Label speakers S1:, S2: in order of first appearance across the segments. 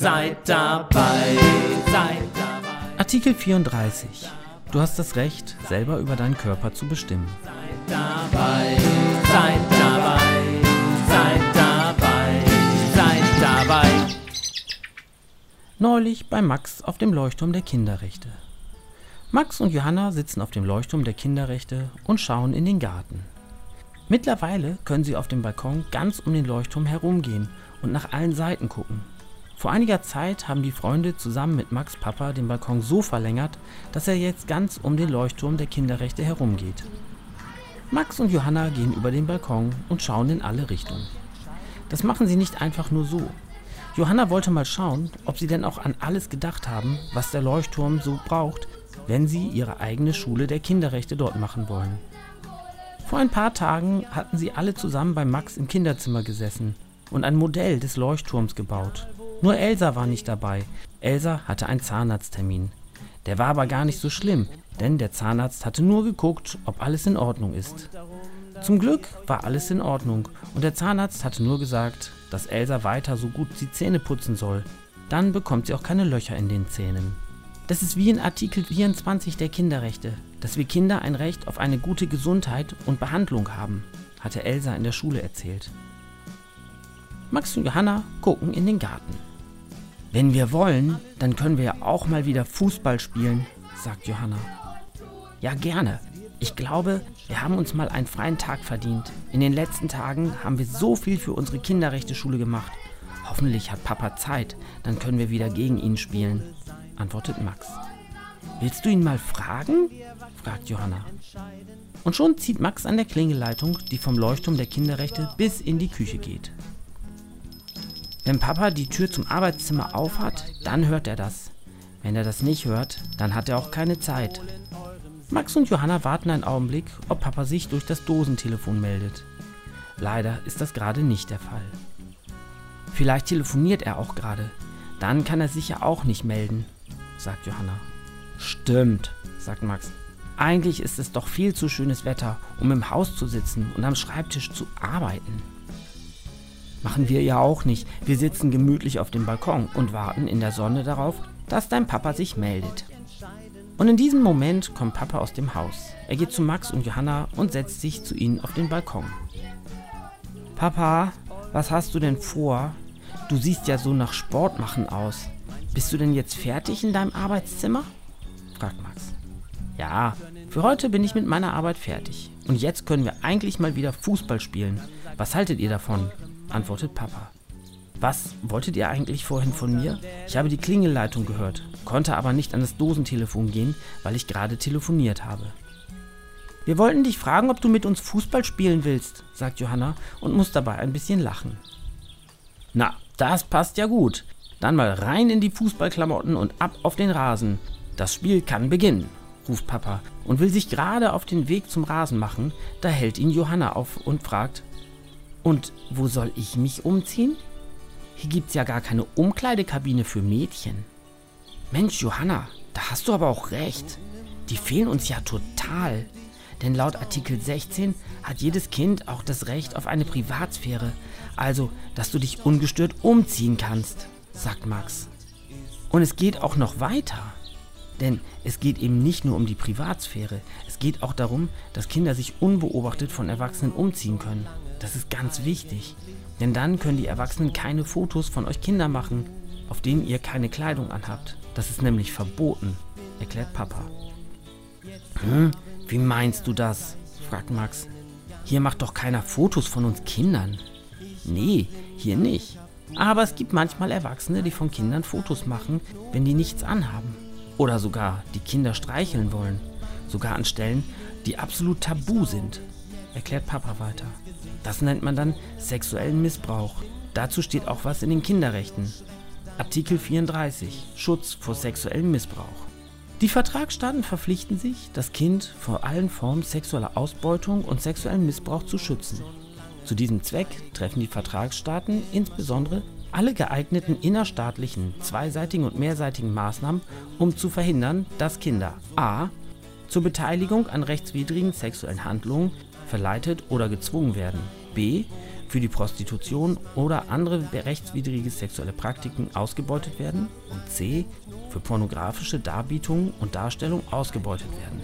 S1: Seid dabei, seid dabei.
S2: Artikel 34. Du hast das Recht, selber über deinen Körper zu bestimmen.
S1: Seid dabei, seid dabei, seid dabei, seid dabei.
S2: Neulich bei Max auf dem Leuchtturm der Kinderrechte. Max und Johanna sitzen auf dem Leuchtturm der Kinderrechte und schauen in den Garten. Mittlerweile können sie auf dem Balkon ganz um den Leuchtturm herumgehen und nach allen Seiten gucken. Vor einiger Zeit haben die Freunde zusammen mit Max Papa den Balkon so verlängert, dass er jetzt ganz um den Leuchtturm der Kinderrechte herumgeht. Max und Johanna gehen über den Balkon und schauen in alle Richtungen. Das machen sie nicht einfach nur so. Johanna wollte mal schauen, ob sie denn auch an alles gedacht haben, was der Leuchtturm so braucht, wenn sie ihre eigene Schule der Kinderrechte dort machen wollen. Vor ein paar Tagen hatten sie alle zusammen bei Max im Kinderzimmer gesessen und ein Modell des Leuchtturms gebaut. Nur Elsa war nicht dabei. Elsa hatte einen Zahnarzttermin. Der war aber gar nicht so schlimm, denn der Zahnarzt hatte nur geguckt, ob alles in Ordnung ist. Zum Glück war alles in Ordnung und der Zahnarzt hatte nur gesagt, dass Elsa weiter so gut die Zähne putzen soll. Dann bekommt sie auch keine Löcher in den Zähnen. Das ist wie in Artikel 24 der Kinderrechte, dass wir Kinder ein Recht auf eine gute Gesundheit und Behandlung haben, hatte Elsa in der Schule erzählt. Max und Johanna gucken in den Garten. Wenn wir wollen, dann können wir ja auch mal wieder Fußball spielen, sagt Johanna. Ja, gerne. Ich glaube, wir haben uns mal einen freien Tag verdient. In den letzten Tagen haben wir so viel für unsere Kinderrechte-Schule gemacht. Hoffentlich hat Papa Zeit, dann können wir wieder gegen ihn spielen, antwortet Max. Willst du ihn mal fragen? fragt Johanna. Und schon zieht Max an der Klingelleitung, die vom Leuchtturm der Kinderrechte bis in die Küche geht. Wenn Papa die Tür zum Arbeitszimmer aufhat, dann hört er das. Wenn er das nicht hört, dann hat er auch keine Zeit. Max und Johanna warten einen Augenblick, ob Papa sich durch das Dosentelefon meldet. Leider ist das gerade nicht der Fall. Vielleicht telefoniert er auch gerade. Dann kann er sich ja auch nicht melden, sagt Johanna. Stimmt, sagt Max. Eigentlich ist es doch viel zu schönes Wetter, um im Haus zu sitzen und am Schreibtisch zu arbeiten. Machen wir ja auch nicht. Wir sitzen gemütlich auf dem Balkon und warten in der Sonne darauf, dass dein Papa sich meldet. Und in diesem Moment kommt Papa aus dem Haus. Er geht zu Max und Johanna und setzt sich zu ihnen auf den Balkon. Papa, was hast du denn vor? Du siehst ja so nach Sport machen aus. Bist du denn jetzt fertig in deinem Arbeitszimmer? fragt Max. Ja, für heute bin ich mit meiner Arbeit fertig. Und jetzt können wir eigentlich mal wieder Fußball spielen. Was haltet ihr davon? Antwortet Papa. Was wolltet ihr eigentlich vorhin von mir? Ich habe die Klingelleitung gehört, konnte aber nicht an das Dosentelefon gehen, weil ich gerade telefoniert habe. Wir wollten dich fragen, ob du mit uns Fußball spielen willst, sagt Johanna und muss dabei ein bisschen lachen. Na, das passt ja gut. Dann mal rein in die Fußballklamotten und ab auf den Rasen. Das Spiel kann beginnen, ruft Papa und will sich gerade auf den Weg zum Rasen machen, da hält ihn Johanna auf und fragt, und wo soll ich mich umziehen? Hier gibt's ja gar keine Umkleidekabine für Mädchen. Mensch, Johanna, da hast du aber auch recht. Die fehlen uns ja total. Denn laut Artikel 16 hat jedes Kind auch das Recht auf eine Privatsphäre, also dass du dich ungestört umziehen kannst, sagt Max. Und es geht auch noch weiter. Denn es geht eben nicht nur um die Privatsphäre, es geht auch darum, dass Kinder sich unbeobachtet von Erwachsenen umziehen können. Das ist ganz wichtig. Denn dann können die Erwachsenen keine Fotos von euch Kindern machen, auf denen ihr keine Kleidung anhabt. Das ist nämlich verboten, erklärt Papa. Hm, wie meinst du das? fragt Max. Hier macht doch keiner Fotos von uns Kindern. Nee, hier nicht. Aber es gibt manchmal Erwachsene, die von Kindern Fotos machen, wenn die nichts anhaben. Oder sogar die Kinder streicheln wollen. Sogar an Stellen, die absolut tabu sind, erklärt Papa weiter. Das nennt man dann sexuellen Missbrauch. Dazu steht auch was in den Kinderrechten. Artikel 34 Schutz vor sexuellem Missbrauch. Die Vertragsstaaten verpflichten sich, das Kind vor allen Formen sexueller Ausbeutung und sexuellem Missbrauch zu schützen. Zu diesem Zweck treffen die Vertragsstaaten insbesondere alle geeigneten innerstaatlichen, zweiseitigen und mehrseitigen Maßnahmen, um zu verhindern, dass Kinder a. zur Beteiligung an rechtswidrigen sexuellen Handlungen verleitet oder gezwungen werden, b. für die Prostitution oder andere rechtswidrige sexuelle Praktiken ausgebeutet werden und c. für pornografische Darbietungen und Darstellungen ausgebeutet werden.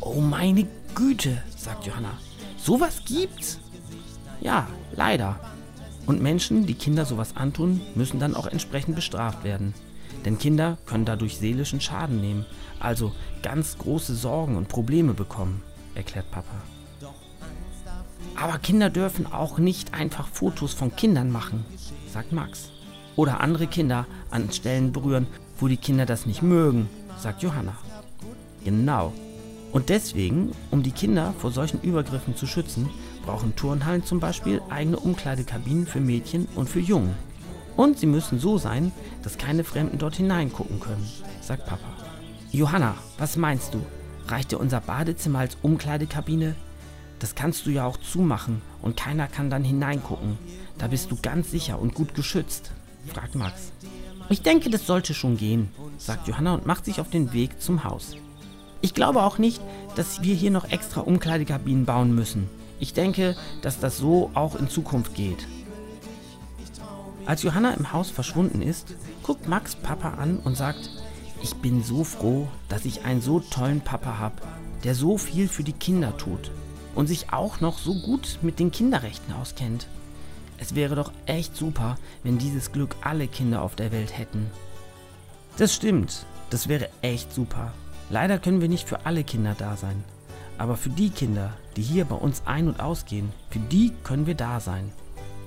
S2: Oh meine Güte, sagt Johanna, sowas gibt's? Ja, leider. Und Menschen, die Kinder sowas antun, müssen dann auch entsprechend bestraft werden. Denn Kinder können dadurch seelischen Schaden nehmen, also ganz große Sorgen und Probleme bekommen, erklärt Papa. Aber Kinder dürfen auch nicht einfach Fotos von Kindern machen, sagt Max. Oder andere Kinder an Stellen berühren, wo die Kinder das nicht mögen, sagt Johanna. Genau. Und deswegen, um die Kinder vor solchen Übergriffen zu schützen, brauchen Turnhallen zum Beispiel eigene Umkleidekabinen für Mädchen und für Jungen. Und sie müssen so sein, dass keine Fremden dort hineingucken können, sagt Papa. Johanna, was meinst du? Reicht dir unser Badezimmer als Umkleidekabine? Das kannst du ja auch zumachen und keiner kann dann hineingucken. Da bist du ganz sicher und gut geschützt, fragt Max. Ich denke, das sollte schon gehen, sagt Johanna und macht sich auf den Weg zum Haus. Ich glaube auch nicht, dass wir hier noch extra Umkleidekabinen bauen müssen. Ich denke, dass das so auch in Zukunft geht. Als Johanna im Haus verschwunden ist, guckt Max Papa an und sagt, ich bin so froh, dass ich einen so tollen Papa habe, der so viel für die Kinder tut und sich auch noch so gut mit den Kinderrechten auskennt. Es wäre doch echt super, wenn dieses Glück alle Kinder auf der Welt hätten. Das stimmt, das wäre echt super. Leider können wir nicht für alle Kinder da sein. Aber für die Kinder, die hier bei uns ein- und ausgehen, für die können wir da sein.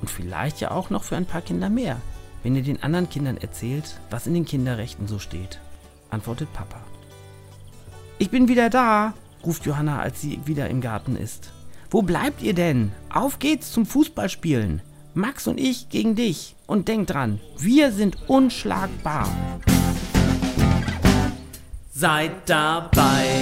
S2: Und vielleicht ja auch noch für ein paar Kinder mehr, wenn ihr den anderen Kindern erzählt, was in den Kinderrechten so steht, antwortet Papa. Ich bin wieder da, ruft Johanna, als sie wieder im Garten ist. Wo bleibt ihr denn? Auf geht's zum Fußballspielen. Max und ich gegen dich. Und denk dran, wir sind unschlagbar.
S1: Seid dabei,